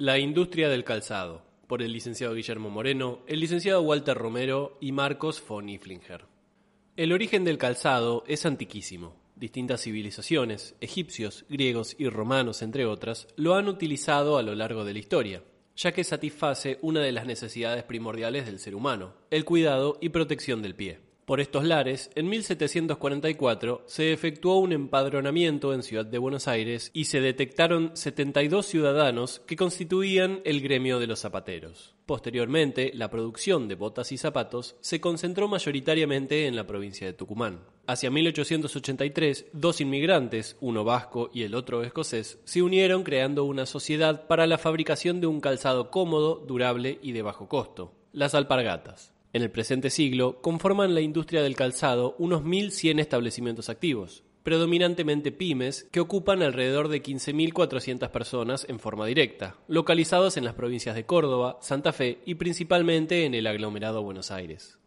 La industria del calzado, por el licenciado Guillermo Moreno, el licenciado Walter Romero y Marcos von Iflinger. El origen del calzado es antiquísimo. Distintas civilizaciones, egipcios, griegos y romanos, entre otras, lo han utilizado a lo largo de la historia, ya que satisface una de las necesidades primordiales del ser humano, el cuidado y protección del pie. Por estos lares, en 1744 se efectuó un empadronamiento en Ciudad de Buenos Aires y se detectaron 72 ciudadanos que constituían el gremio de los zapateros. Posteriormente, la producción de botas y zapatos se concentró mayoritariamente en la provincia de Tucumán. Hacia 1883, dos inmigrantes, uno vasco y el otro escocés, se unieron creando una sociedad para la fabricación de un calzado cómodo, durable y de bajo costo, las alpargatas. En el presente siglo conforman la industria del calzado unos 1.100 establecimientos activos, predominantemente pymes, que ocupan alrededor de 15.400 personas en forma directa, localizados en las provincias de Córdoba, Santa Fe y principalmente en el aglomerado Buenos Aires.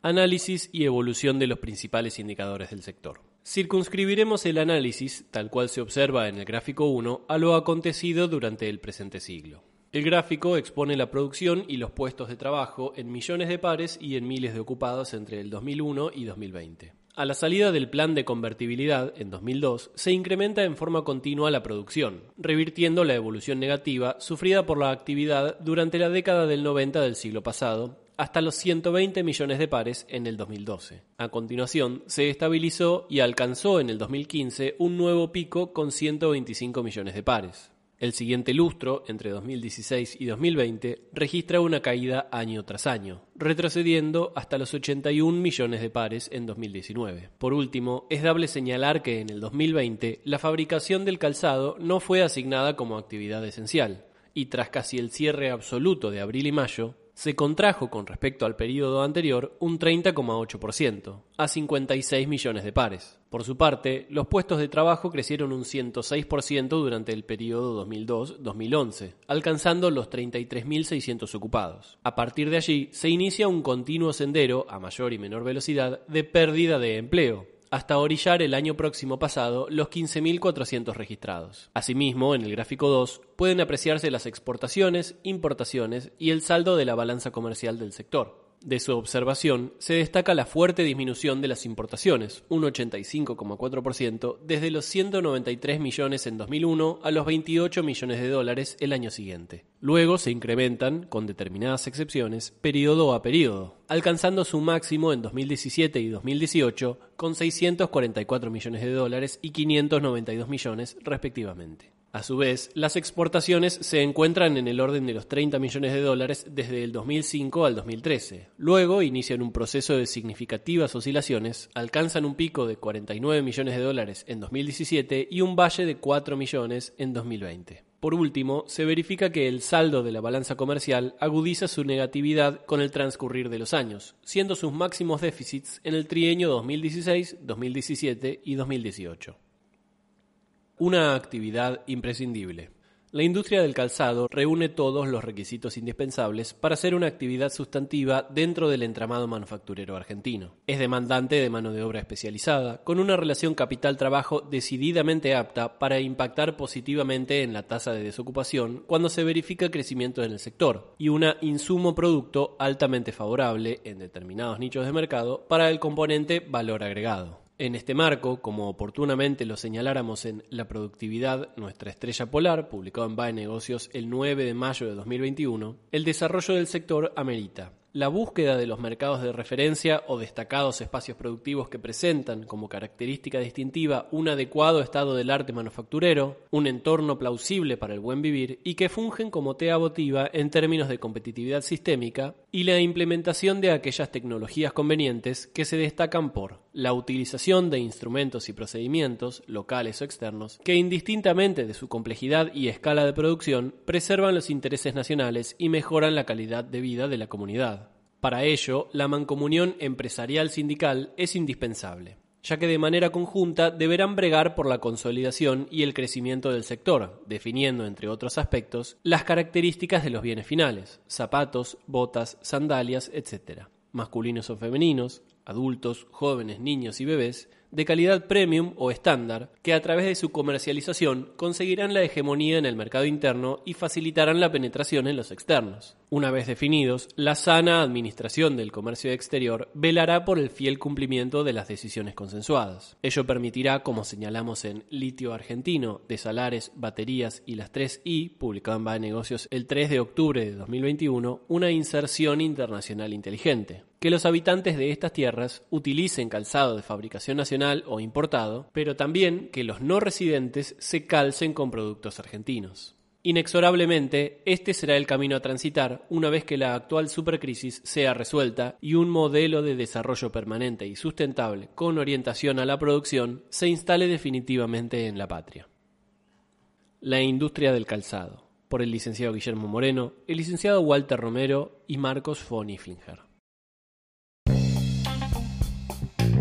Análisis y evolución de los principales indicadores del sector. Circunscribiremos el análisis, tal cual se observa en el gráfico 1, a lo acontecido durante el presente siglo. El gráfico expone la producción y los puestos de trabajo en millones de pares y en miles de ocupados entre el 2001 y 2020. A la salida del plan de convertibilidad en 2002, se incrementa en forma continua la producción, revirtiendo la evolución negativa sufrida por la actividad durante la década del 90 del siglo pasado, hasta los 120 millones de pares en el 2012. A continuación, se estabilizó y alcanzó en el 2015 un nuevo pico con 125 millones de pares. El siguiente lustro, entre 2016 y 2020, registra una caída año tras año, retrocediendo hasta los 81 millones de pares en 2019. Por último, es dable señalar que en el 2020 la fabricación del calzado no fue asignada como actividad esencial, y tras casi el cierre absoluto de abril y mayo, se contrajo con respecto al periodo anterior un 30,8%, a 56 millones de pares. Por su parte, los puestos de trabajo crecieron un 106% durante el periodo 2002-2011, alcanzando los 33.600 ocupados. A partir de allí, se inicia un continuo sendero, a mayor y menor velocidad, de pérdida de empleo, hasta orillar el año próximo pasado los 15.400 registrados. Asimismo, en el gráfico 2 pueden apreciarse las exportaciones, importaciones y el saldo de la balanza comercial del sector. De su observación se destaca la fuerte disminución de las importaciones, un 85,4%, desde los 193 millones en 2001 a los 28 millones de dólares el año siguiente. Luego se incrementan, con determinadas excepciones, periodo a periodo, alcanzando su máximo en 2017 y 2018 con 644 millones de dólares y 592 millones respectivamente. A su vez, las exportaciones se encuentran en el orden de los 30 millones de dólares desde el 2005 al 2013. Luego inician un proceso de significativas oscilaciones, alcanzan un pico de 49 millones de dólares en 2017 y un valle de 4 millones en 2020. Por último, se verifica que el saldo de la balanza comercial agudiza su negatividad con el transcurrir de los años, siendo sus máximos déficits en el trienio 2016, 2017 y 2018. Una actividad imprescindible. La industria del calzado reúne todos los requisitos indispensables para ser una actividad sustantiva dentro del entramado manufacturero argentino. Es demandante de mano de obra especializada, con una relación capital-trabajo decididamente apta para impactar positivamente en la tasa de desocupación cuando se verifica crecimiento en el sector, y una insumo-producto altamente favorable en determinados nichos de mercado para el componente valor agregado. En este marco, como oportunamente lo señaláramos en La Productividad, nuestra estrella polar, publicado en BAE Negocios el 9 de mayo de 2021, el desarrollo del sector amerita La búsqueda de los mercados de referencia o destacados espacios productivos que presentan como característica distintiva un adecuado estado del arte manufacturero, un entorno plausible para el buen vivir y que fungen como tea votiva en términos de competitividad sistémica, y la implementación de aquellas tecnologías convenientes que se destacan por la utilización de instrumentos y procedimientos, locales o externos, que indistintamente de su complejidad y escala de producción, preservan los intereses nacionales y mejoran la calidad de vida de la comunidad. Para ello, la mancomunión empresarial sindical es indispensable, ya que de manera conjunta deberán bregar por la consolidación y el crecimiento del sector, definiendo, entre otros aspectos, las características de los bienes finales, zapatos, botas, sandalias, etc., masculinos o femeninos, adultos, jóvenes, niños y bebés, de calidad premium o estándar, que a través de su comercialización conseguirán la hegemonía en el mercado interno y facilitarán la penetración en los externos. Una vez definidos, la sana administración del comercio exterior velará por el fiel cumplimiento de las decisiones consensuadas. Ello permitirá, como señalamos en Litio Argentino, de Salares, Baterías y las 3I, publicado en BAE Negocios el 3 de octubre de 2021, una inserción internacional inteligente que los habitantes de estas tierras utilicen calzado de fabricación nacional o importado, pero también que los no residentes se calcen con productos argentinos. Inexorablemente, este será el camino a transitar una vez que la actual supercrisis sea resuelta y un modelo de desarrollo permanente y sustentable con orientación a la producción se instale definitivamente en la patria. La industria del calzado, por el licenciado Guillermo Moreno, el licenciado Walter Romero y Marcos von Iflinger.